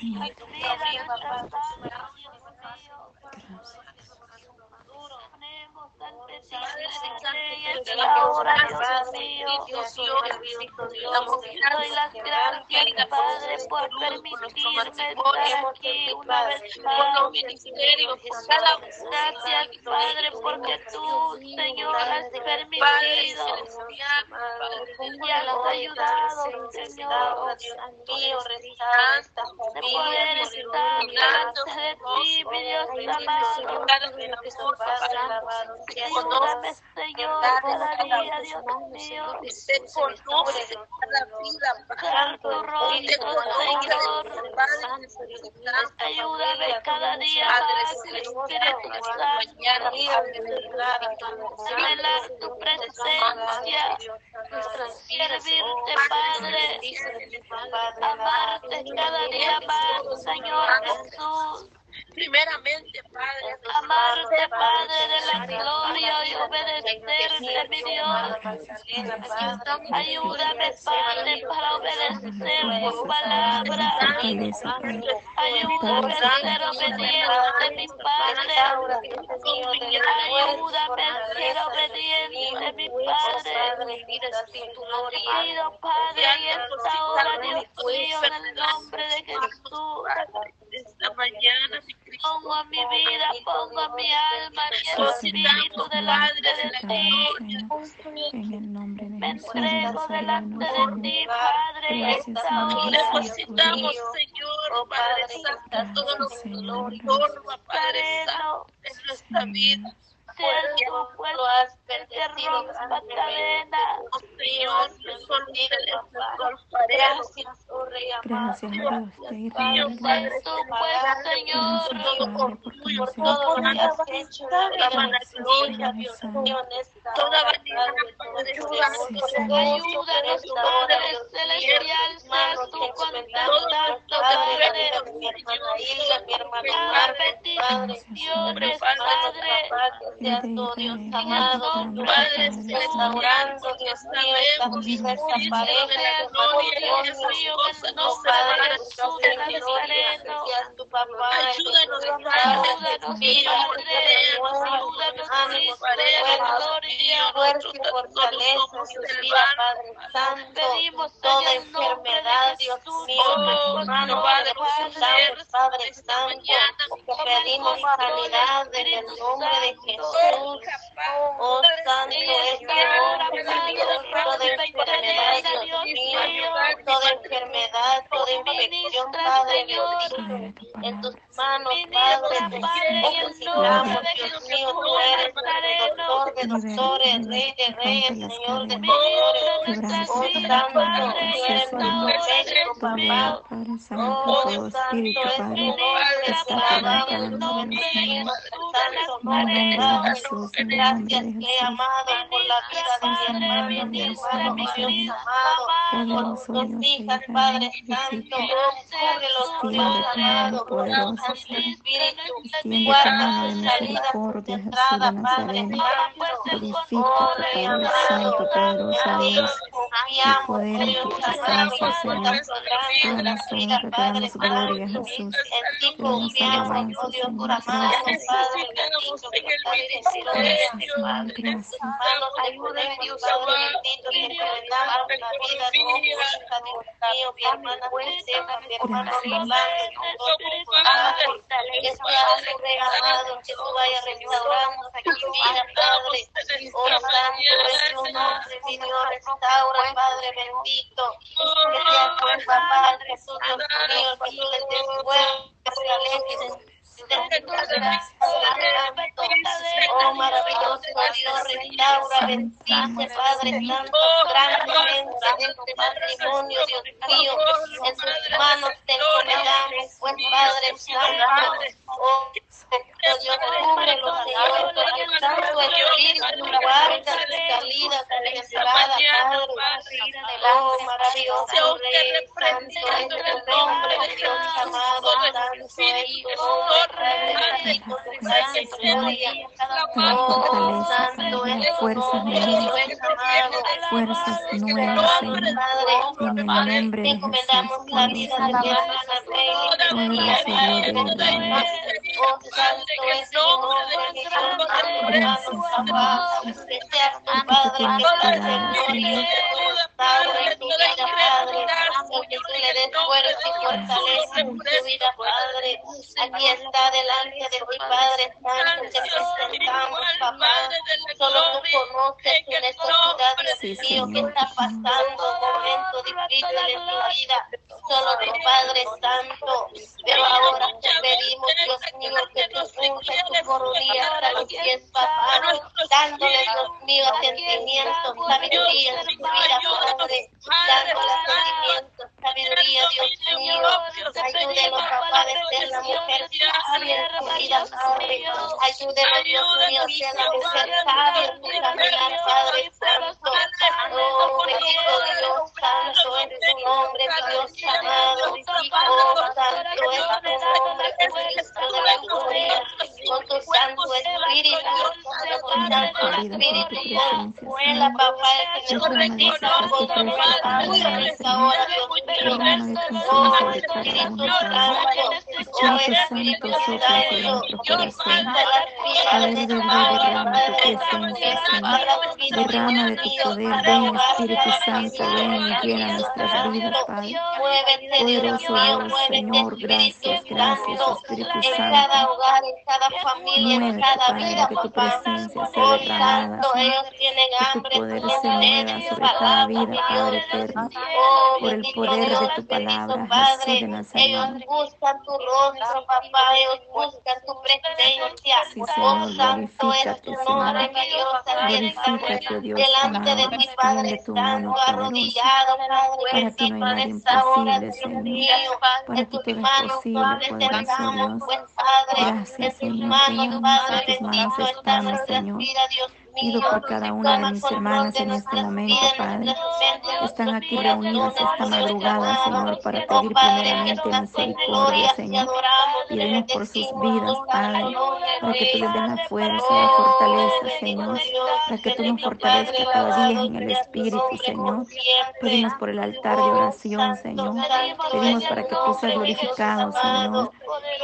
Señor. Doy las gracias, Padre, por permitirme aquí una vez más. Gracias, Padre, porque tú, Señor, has permitido y has ayudado, Señor, de poder estar delante de ti, mi Dios amado. Ayúdame, Señor, cada día, Dios mío. Usted conoce cada vida, Santo rostro, Señor. Ayúdame cada día más, Espíritu Santo. Revelar tu presencia. Servirte, Padre. Amarte cada día más, Señor Jesús. Primeramente, Padre. Amarte, Padre de la gloria y obedecerte, mi Dios. Ayúdame, Padre, para obedecer tu palabra. Ayúdame a ser obediente, mi Padre. Ayúdame a ser obediente, mi Padre. Pido, Padre, en esta hora, Dios mío, en el nombre de Jesús. Esta mañana, mi Pongo mi vida, pongo mi alma, mi espíritu delante de ti. En el nombre de Me entrego delante de ti, Padre, Gracias, esta hora. Necesitamos, Señor, Padre Santo, todo lo que nos forma, Padre Santo, en nuestra vida. Pues, cadenas. Oh. Gracias. Padre pues, Señor, todo orgullo, Por Dios toda ayúdanos, Padre Celestial, seas Padre. Padre. Padre Celestial, porque sabemos que Cristo de la gloria y esas cosas no se van a suceder. Ayúdanos, Padre, mío, ayúdanos, ayúdanos, Padre, mío, Pedimos toda enfermedad, Dios mío, hermano, no Padre, Santo, que pedimos sanidad en el nombre de Jesús. Oh, Santo es Dios, enfermedad, Dios mío, enfermedad, toda Padre bendito, en tus manos, Padre, Dios mío, tú eres doctor de doctores, Rey de reyes, Señor de señores, oh, Santo, papá, Padre Santo, en tu nombre de Jesús, en el nombre Gracias, de Jesús. por la vida de mi hermano, mi hermano, mi Dios amado, por Poderoso tus Dios, hijas, Padre Santo, Dios Santo Señor. Espíritu, guarda misericordia, Jesús de entradas, Padre. Santo, Padre Santo, poderoso Dios. confiamos, poder en Dios tu presencia, Señor. nuestra vida, Padre gloria, Jesús. en ti confiamos, oh Dios, por amado. Padre bendito, de. Padre. Te Padre mi hermana Padre, que tú vayas restaurando aquí Padre. Oh Santo restaura, Padre bendito. Que tu papá, Jesús, Dios mío, que. Oh maravilloso Dios, restaura, bendice, Padre Santo, grandemente matrimonio, Dios mío, en tus manos te encomendamos, pues Padre Santo, oh Dios, cúbrelo, Señor, con el Santo Espíritu, guarda Padre, oh maravilloso Rey, Santo es tu nombre, Dios amado, Santo es tu nombre, Oh, Santo es tu nombre, Dios amado. fuerzas nuevas, Señor. En el nombre de Jesús, la vida de. Oh, santo que Padre, tienes que seas cuidado, el Señor. Padre, en tu vida, Padre, el que tú le des fuerza y fortaleza en tu vida, Padre. Aquí está delante de ti, Padre Santo, te presentamos, papá. Solo tú conoces tu necesidad, Sí, Dios mío, que está pasando un momento difícil en tu vida. Solo tu Padre Santo. Pero ahora te pedimos, Dios mío, que tú unges tu coronilla hasta los pies, papá, dándole, Dios mío, sentimientos, sabiduría en su vida, Padre, dándole sentimientos, sabiduría, Dios mío, ayúdelo, papá, de ser la mujer sabia vida, Padre, ayúdelo, Dios mío, a ser la mujer sabia caminar, Padre Santo, oh, bendito Dios Santo, en tu nombre, Dios amado, oh, santo es tu nombre, Jesucristo de la gloria, con tu santo espíritu, santo espíritu, vuela, papá, que oh, Espíritu Santo, oh, Espíritu Santo, Dios corazón. manda las vidas Padre de derrama de tu poder, ven Espíritu Santo, ven y llena nuestras vidas, Padre. Poderoso Dios, Señor, gracias, gracias, Santo, Espíritu en Santo. cada hogar, en cada familia, cada Padre, vida, que tu papá. presencia sea Oh, derramada, Que tu poder se mueva sobre cada vida, Padre eterno. Oh, Por el poder de tu palabra, Jesús Padre, de Nazaret. ellos buscan tu rostro, papá, ellos buscan tu presencia. Sí, Oh, Señor, santo es glorifícate, tu nombre, Glorifícate, oh Dios delante de ti, Padre tu mano arrodillado, Para ti no hay nada imposible, Señor. Para ti todo es posible, Padre, poderoso entregamos, Dios. pues, Gracias, Señor. Padre, bendito está estamos, nuestra Señor. vida, Dios Pido por cada una de mis hermanas en este momento, Padre. Están aquí reunidas esta madrugada. Señor, para Oh, pedir primeramente misericordia, Señor. Pedimos por sus vidas, Padre, para que tú les des la fuerza, la fortaleza, Señor, para que tú nos fortalezcas cada día en el Espíritu, Señor. Pedimos por el altar de Oh, oración, Señor. Pedimos para que tú seas glorificado. Señor,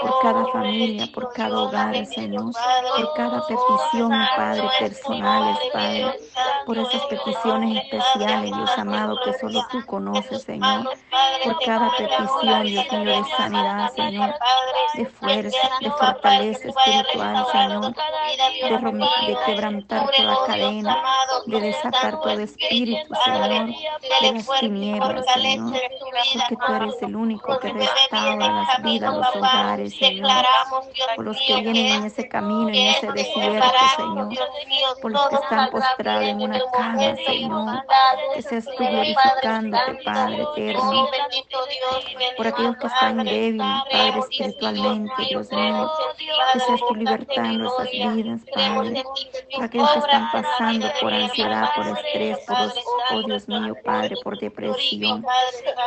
por cada familia, por cada hogar, Señor, por cada Oh, petición, Padre, tu personales, Padre, por esas peticiones especiales, Dios amado, que solo tú En conoces, Señor. Por cada petición, Dios mío, de sanidad, Señor, de fuerza, de fortaleza espiritual, Señor, de, de quebrantar toda cadena, de desatar todo Espíritu. Señor, de las y tinieblas, Señor, en porque tú eres el único que restaura en las vidas, los hogares, Señor, por los que vienen en ese camino, en que ese desierto, Señor, por los que están postrados en una cama, Señor, que seas tú glorificándote, Padre eterno, por aquellos que están débiles, Padre, espiritualmente, Dios mío, que seas tú libertando esas vidas, Padre, por aquellos que están pasando por ansiedad, por estrés, por, los- oh. Dios mío, Padre, por depresión.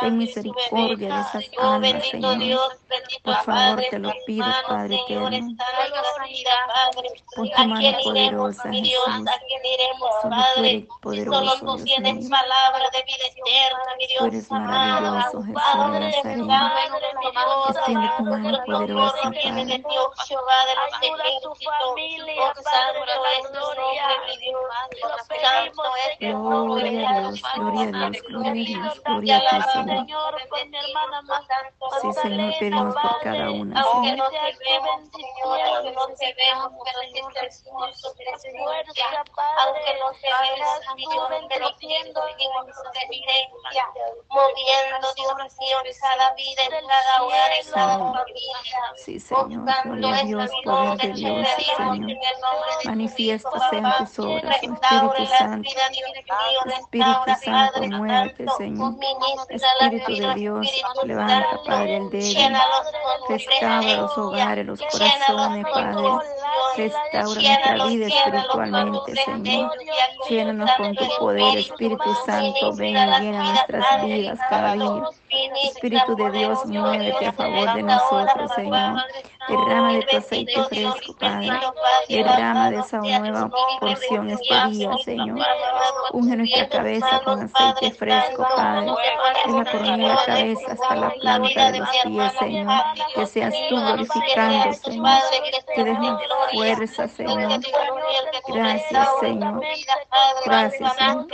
Ten misericordia de esas almas, Señor. Por favor, te lo pido, Padre eterno. Pon tu ¿A mano poderosa? Jesús. ¿A quién iremos, Solo tú Padre? eres Si solo poderoso, tú Dios tienes mío. palabra de vida eterna, mi Tú Dios eres amado. maravilloso, Jesús ¿A de Nazaret. Extiende tu mano poderosa, Padre. de Dios, Jehová de los Ayuda a tu ejércitos. familia, Oh, Padre santo de la es tu gloria. nombre, mi Dios. Lo Santo pedimos, es tu Señor. nombre, Gloria a Dios, gloria a Dios, gloria a Dios, gloria a ti, Señor. Sí, Señor, pedimos por cada una, Aunque Señor. no te vemos, Señor, aunque no te vemos, pero Aunque no vemos, Señor, pero su presencia. Moviendo, Dios mío, en cada vida, en cada hogar, en cada familia. Sí, Señor, gloria a Dios, poder de Dios, Señor. Manifiesta sean tus obras, Espíritu Santo. Espíritu Santo, muévete, Señor. Espíritu de Dios, levanta, Padre, el débil. Restaura los hogares, los corazones, Padre. Restaura nuestra vida espiritualmente, Señor. Llénanos con tu poder, Espíritu Santo. Ven y llena nuestras vidas cada día. Espíritu de Dios, muévete a favor de nosotros, Señor. Derrama de tu aceite fresco, Padre. Derrama de esa nueva porción este día, Señor. Unge nuestra cabeza con aceite fresco, Padre. De la coronilla de la cabeza hasta la planta de los pies, Señor. Que seas tú glorificando, Señor. Que des fuerza, Señor. Gracias, Señor. Gracias, Señor.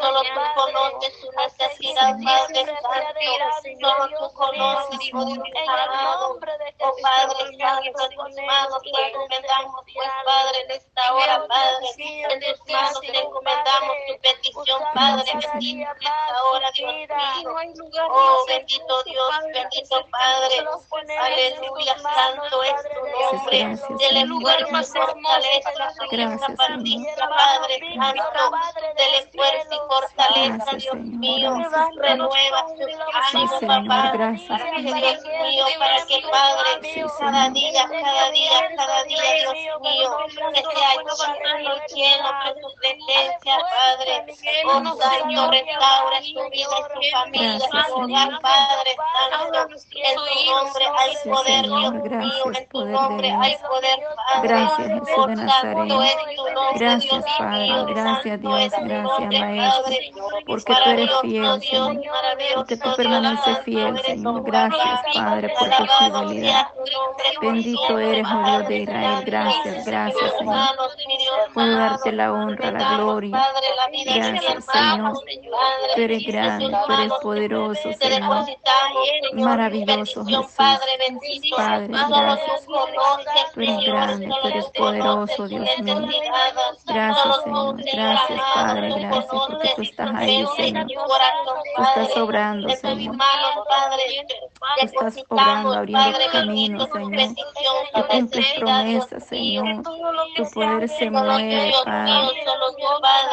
Solo tú conoces su necesidad, Padre Santo. Solo tú conoces, Hijo Dios amado. Oh Padre Santo, en tus manos te encomendamos, pues Padre, en esta hora, Padre. En tus manos te encomendamos tu petición, Padre. En esta hora, Dios mío. Oh bendito Dios, bendito Padre. Aleluya, santo es tu nombre. Dele fuerza y fortaleza a su hija Patricia, Padre Santo. Dele fuerza y fortaleza, Dios mío. Renueva su ánimo, papá. Dios mío, para que Padre, cada día, cada día, cada día, Dios mío, que sea lleno, lleno por tu presencia, Padre. Oh Santo, restaura su vida y su familia, su hogar, Padre Santo. En tu nombre hay poder, Dios mío, en tu nombre hay poder. Gracias, Jesús de Nazaret. Gracias, Padre. Gracias, Dios. Gracias, Maestro. Porque tú eres fiel, Señor. Porque tú permaneces fiel, Señor. Gracias, Padre, por tu fidelidad. Bendito eres, oh Dios de Israel. Gracias, gracias, Señor. Puedo darte la honra, la gloria. Gracias, Señor. Tú eres grande, tú eres poderoso, Señor. Maravilloso, Jesús. Padre, gracias. Tú eres grande, tú eres poderoso, Dios mío. Gracias, Señor. Gracias, Padre. Gracias porque tú estás ahí, Señor. Tú estás obrando, Señor. Tú estás obrando, abriendo caminos, Señor. Tú cumples promesas, Señor. Tu poder se mueve, Padre.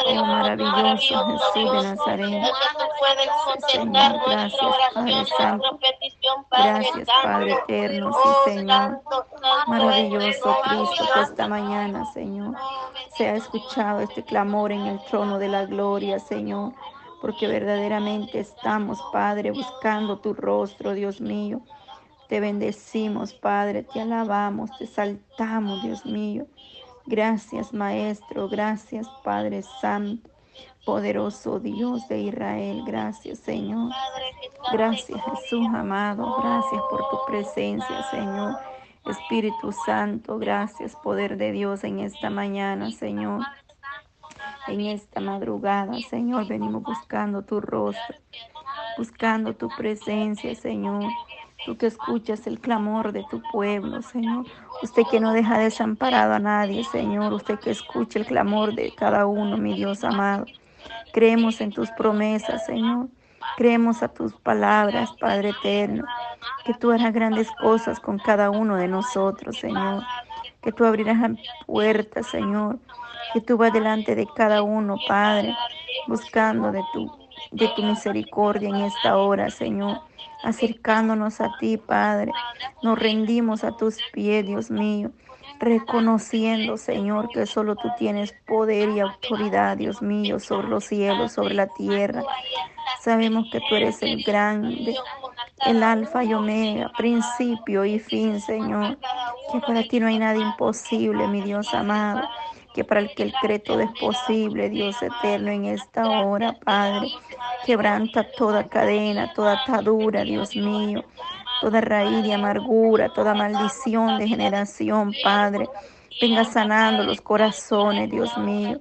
Oh, maravilloso Jesús de Nazaret. Señor, gracias, Padre Santo. Gracias, Padre eterno, sí, Señor. Maravilloso Cristo, que esta mañana, Señor, se ha escuchado este clamor en el trono de la gloria, Señor porque verdaderamente estamos, Padre, buscando tu rostro, Dios mío. Te bendecimos, Padre, te alabamos, te saltamos, Dios mío. Gracias, Maestro, gracias, Padre Santo, poderoso Dios de Israel. Gracias, Señor. Gracias, Jesús amado. Gracias por tu presencia, Señor. Espíritu Santo, gracias, poder de Dios en esta mañana, Señor. En esta madrugada, Señor, venimos buscando tu rostro, buscando tu presencia, Señor. Tú que escuchas el clamor de tu pueblo, Señor. Usted que no deja desamparado a nadie, Señor. Usted que escucha el clamor de cada uno, mi Dios amado. Creemos en tus promesas, Señor. Creemos a tus palabras, Padre eterno. Que tú harás grandes cosas con cada uno de nosotros, Señor. Que tú abrirás la puerta, Señor que tú vas delante de cada uno, Padre, buscando de tu, de tu misericordia en esta hora, Señor, acercándonos a ti, Padre. Nos rendimos a tus pies, Dios mío, reconociendo, Señor, que solo tú tienes poder y autoridad, Dios mío, sobre los cielos, sobre la tierra. Sabemos que tú eres el grande, el alfa y omega, principio y fin, Señor. Que para ti no hay nada imposible, mi Dios amado que para el que el cree todo es posible, Dios eterno, en esta hora, Padre. Quebranta toda cadena, toda atadura, Dios mío, toda raíz de amargura, toda maldición de generación, Padre. Venga sanando los corazones, Dios mío.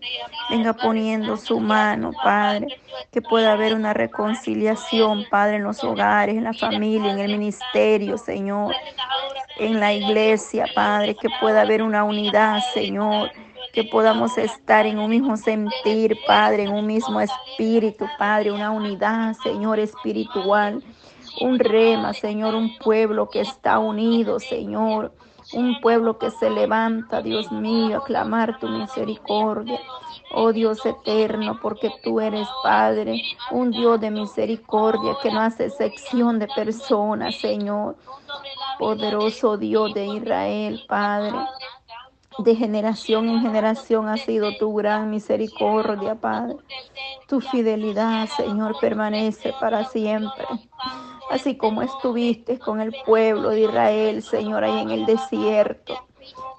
Venga poniendo su mano, Padre. Que pueda haber una reconciliación, Padre, en los hogares, en la familia, en el ministerio, Señor. En la iglesia, Padre. Que pueda haber una unidad, Señor que podamos estar en un mismo sentir, Padre, en un mismo espíritu, Padre, una unidad, Señor, espiritual, un rema, Señor, un pueblo que está unido, Señor, un pueblo que se levanta, Dios mío, a clamar tu misericordia. Oh Dios eterno, porque tú eres Padre, un Dios de misericordia que no hace excepción de personas, Señor. Poderoso Dios de Israel, Padre. De generación en generación ha sido tu gran misericordia, Padre. Tu fidelidad, Señor, permanece para siempre. Así como estuviste con el pueblo de Israel, Señor, ahí en el desierto.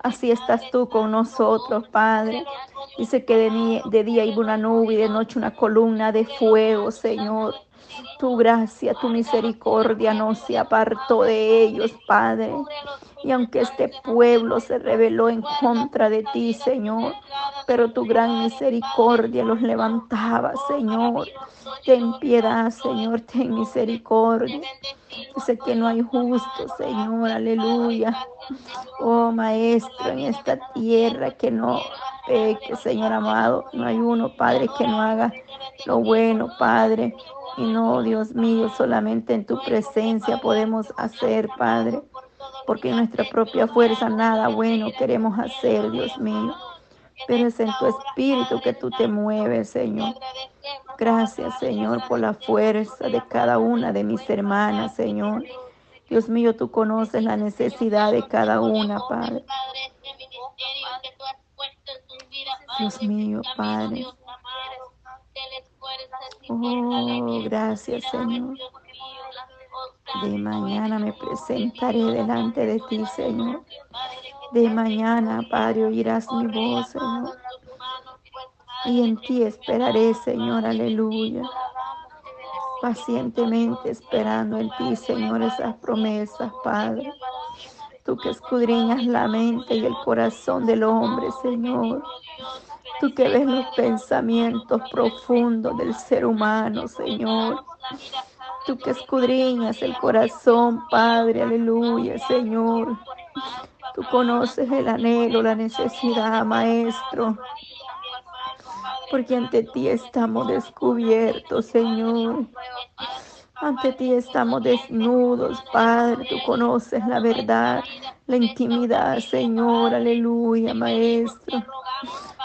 Así estás tú con nosotros, Padre. Dice que de, de día iba una nube y de noche una columna de fuego, Señor. Tu gracia, tu misericordia no se apartó de ellos, Padre. Y aunque este pueblo se rebeló en contra de ti, Señor, pero tu gran misericordia los levantaba, Señor. Ten piedad, Señor, ten misericordia. sé que no hay justo, Señor, aleluya. Oh, Maestro, en esta tierra que no peque, Señor amado. No hay uno, Padre, que no haga lo bueno, Padre. Y no, Dios mío, solamente en tu presencia podemos hacer, Padre porque nuestra propia fuerza nada bueno queremos hacer, Dios mío. Pero es en tu espíritu que tú te mueves, Señor. Gracias, Señor, por la fuerza de cada una de mis hermanas, Señor. Dios mío, tú conoces la necesidad de cada una, Padre. Dios mío, Padre. Oh, gracias, Señor. De mañana me presentaré delante de ti, Señor. De mañana, Padre, oirás mi voz, Señor. Y en ti esperaré, Señor, aleluya. Pacientemente esperando en ti, Señor, esas promesas, Padre. Tú que escudriñas la mente y el corazón del hombre, Señor. Tú que ves los pensamientos profundos del ser humano, Señor. Tú que escudriñas el corazón, Padre, aleluya, Señor. Tú conoces el anhelo, la necesidad, Maestro. Porque ante ti estamos descubiertos, Señor. Ante ti estamos desnudos, Padre. Tú conoces la verdad, la intimidad, Señor. Aleluya, Maestro.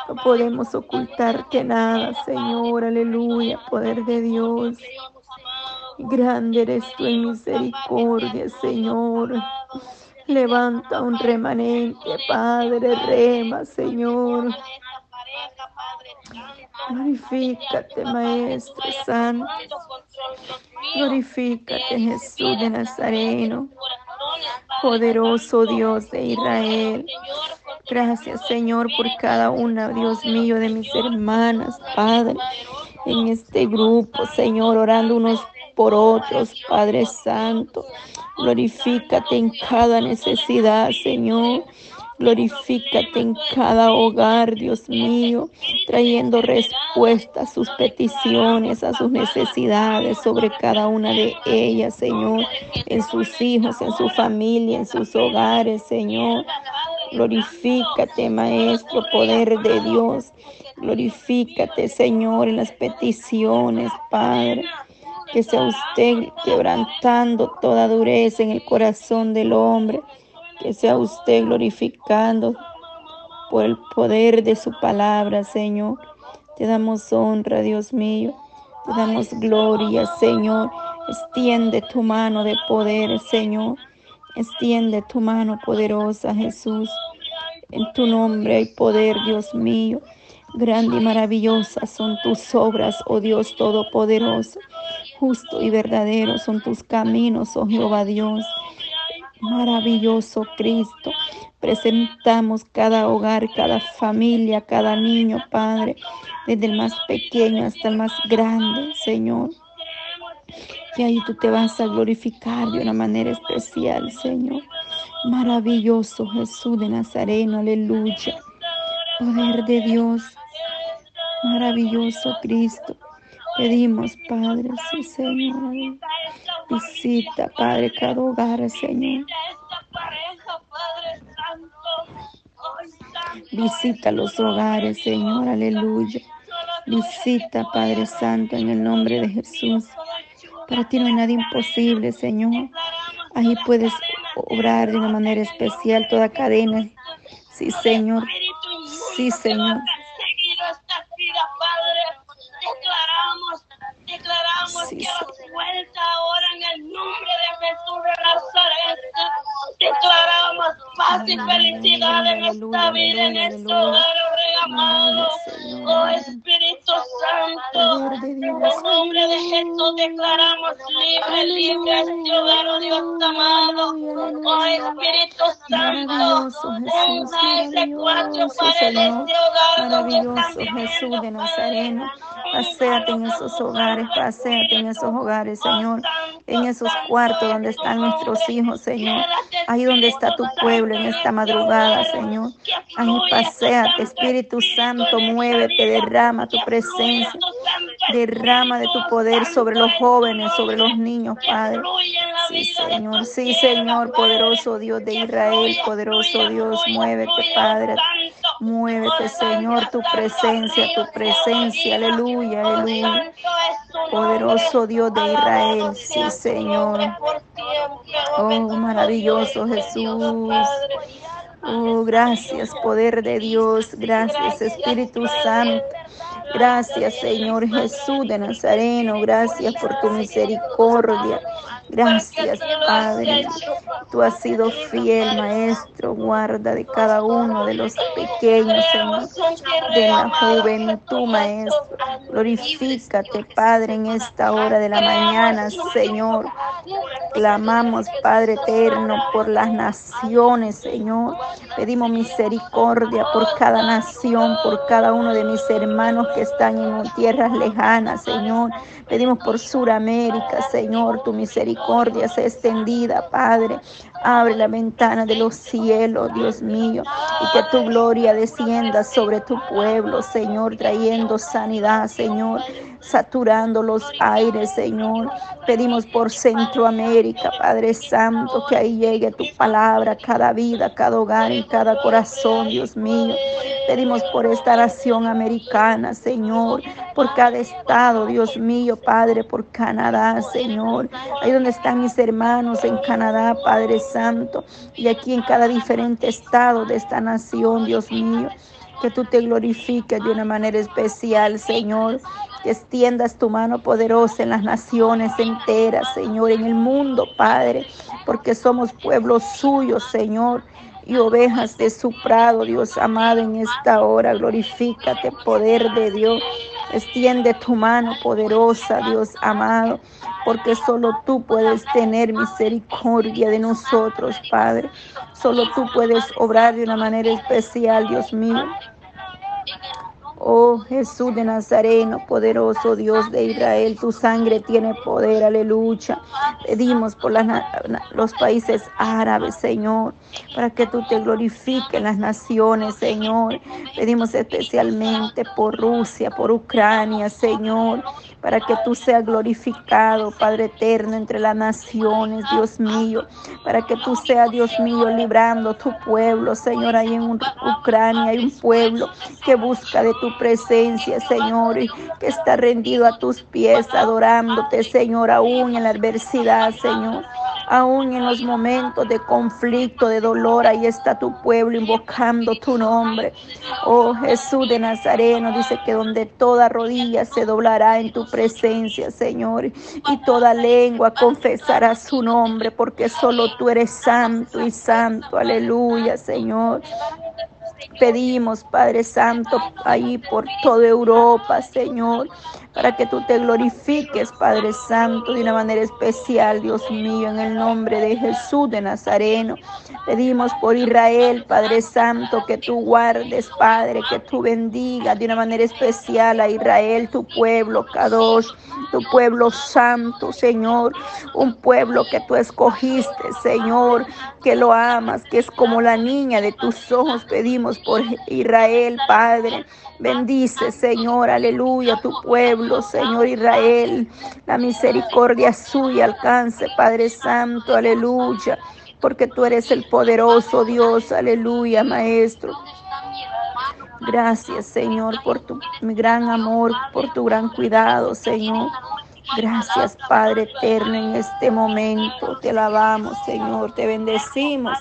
No podemos ocultarte nada, Señor. Aleluya, poder de Dios. Grande eres tu misericordia, Señor. Levanta un remanente, Padre, rema, Señor. Glorifícate, Maestro Santo. Glorifícate, Jesús de Nazareno. Poderoso Dios de Israel. Gracias, Señor, por cada una, Dios mío, de mis hermanas, Padre, en este grupo, Señor, orando unos por otros, Padre Santo. Glorifícate en cada necesidad, Señor. Glorifícate en cada hogar, Dios mío, trayendo respuesta a sus peticiones, a sus necesidades sobre cada una de ellas, Señor, en sus hijos, en su familia, en sus hogares, Señor. Glorifícate, Maestro, poder de Dios. Glorifícate, Señor, en las peticiones, Padre que sea usted quebrantando toda dureza en el corazón del hombre, que sea usted glorificando por el poder de su palabra, Señor. Te damos honra, Dios mío. Te damos gloria, Señor. Extiende tu mano de poder, Señor. Extiende tu mano poderosa, Jesús. En tu nombre hay poder, Dios mío. Grande y maravillosa son tus obras, oh Dios Todopoderoso. Justo y verdadero son tus caminos, oh Jehová Dios. Maravilloso Cristo. Presentamos cada hogar, cada familia, cada niño, Padre, desde el más pequeño hasta el más grande, Señor. Y ahí tú te vas a glorificar de una manera especial, Señor. Maravilloso Jesús de Nazareno, aleluya. Poder de Dios, maravilloso Cristo. Pedimos, Padre, sí, Señor. Visita, Padre, cada hogar, Señor. Visita los hogares, Señor, aleluya. Visita, Padre Santo, en el nombre de Jesús. Para ti no hay nada imposible, Señor. Ahí puedes obrar de una manera especial toda cadena. Sí, Señor. Sí, Señor. Paz y felicidad en esta vida, en este hogar, oh amado. Oh Santo, en el nombre de Jesús declaramos libre, libre oh Dios amado. Oh Espíritu Santo, una ese cuatro para este hogar, Maravilloso Jesús de Nazareno. Paseate en esos hogares, paseate en esos hogares, Señor. En esos cuartos donde están nuestros hijos, Señor. Ahí donde está tu pueblo en esta madrugada, Señor. Ahí paseate, Espíritu Santo, muévete, derrama tu presencia. Derrama de tu poder sobre los jóvenes, sobre los niños, Padre. Sí, Señor, sí, Señor, poderoso Dios de Israel, poderoso Dios, muévete, Padre. Muévete, Señor, tu presencia, tu presencia, aleluya, aleluya. Poderoso Dios de Israel, sí, Señor. Oh, maravilloso Jesús. Oh, gracias, poder de Dios. Gracias, Espíritu Santo. Gracias, Señor Jesús de Nazareno. Gracias por tu misericordia. Gracias, Padre. Tú has sido fiel, Maestro. Guarda de cada uno de los pequeños, Señor, de la juventud, Maestro. Glorifícate, Padre, en esta hora de la mañana, Señor. Clamamos, Padre eterno, por las naciones, Señor. Pedimos misericordia por cada nación, por cada uno de mis hermanos que están en tierras lejanas, Señor. Pedimos por Suramérica, Señor, tu misericordia sea extendida, Padre. Abre la ventana de los cielos, Dios mío, y que tu gloria descienda sobre tu pueblo, Señor, trayendo sanidad, Señor, saturando los aires, Señor. Pedimos por Centroamérica, Padre Santo, que ahí llegue tu palabra, cada vida, cada hogar y cada corazón, Dios mío. Pedimos por esta nación americana, Señor, por cada estado, Dios mío, Padre, por Canadá, Señor. Ahí donde están mis hermanos en Canadá, Padre Santo, y aquí en cada diferente estado de esta nación, Dios mío. Que tú te glorifiques de una manera especial, Señor. Que extiendas tu mano poderosa en las naciones enteras, Señor, en el mundo, Padre, porque somos pueblos suyos, Señor y ovejas de su prado, Dios amado, en esta hora. Glorifícate, poder de Dios. Extiende tu mano poderosa, Dios amado, porque solo tú puedes tener misericordia de nosotros, Padre. Solo tú puedes obrar de una manera especial, Dios mío. Oh Jesús de Nazareno, poderoso Dios de Israel, tu sangre tiene poder, aleluya. Pedimos por los países árabes, Señor, para que tú te glorifiques en las naciones, Señor. Pedimos especialmente por Rusia, por Ucrania, Señor, para que tú seas glorificado, Padre eterno, entre las naciones, Dios mío, para que tú seas, Dios mío, librando tu pueblo, Señor, ahí en Ucrania hay un pueblo que busca de tu presencia, Señor, y que está rendido a tus pies, adorándote, Señor, aún en la adversidad, Señor. Aún en los momentos de conflicto, de dolor, ahí está tu pueblo invocando tu nombre. Oh Jesús de Nazareno, dice que donde toda rodilla se doblará en tu presencia, Señor, y toda lengua confesará su nombre, porque solo tú eres santo y santo. Aleluya, Señor. Pedimos, Padre Santo, ahí por toda Europa, Señor, para que tú te glorifiques, Padre Santo, de una manera especial, Dios mío, en el nombre de Jesús de Nazareno. Pedimos por Israel, Padre Santo, que tú guardes, Padre, que tú bendigas de una manera especial a Israel, tu pueblo, Kadosh, tu pueblo santo, Señor, un pueblo que tú escogiste, Señor, que lo amas, que es como la niña de tus ojos. Pedimos por Israel, Padre. Bendice, Señor, aleluya, tu pueblo, Señor Israel. La misericordia suya alcance, Padre Santo, aleluya, porque tú eres el poderoso Dios, aleluya, Maestro. Gracias, Señor, por tu gran amor, por tu gran cuidado, Señor. Gracias, Padre eterno, en este momento. Te alabamos, Señor. Te bendecimos.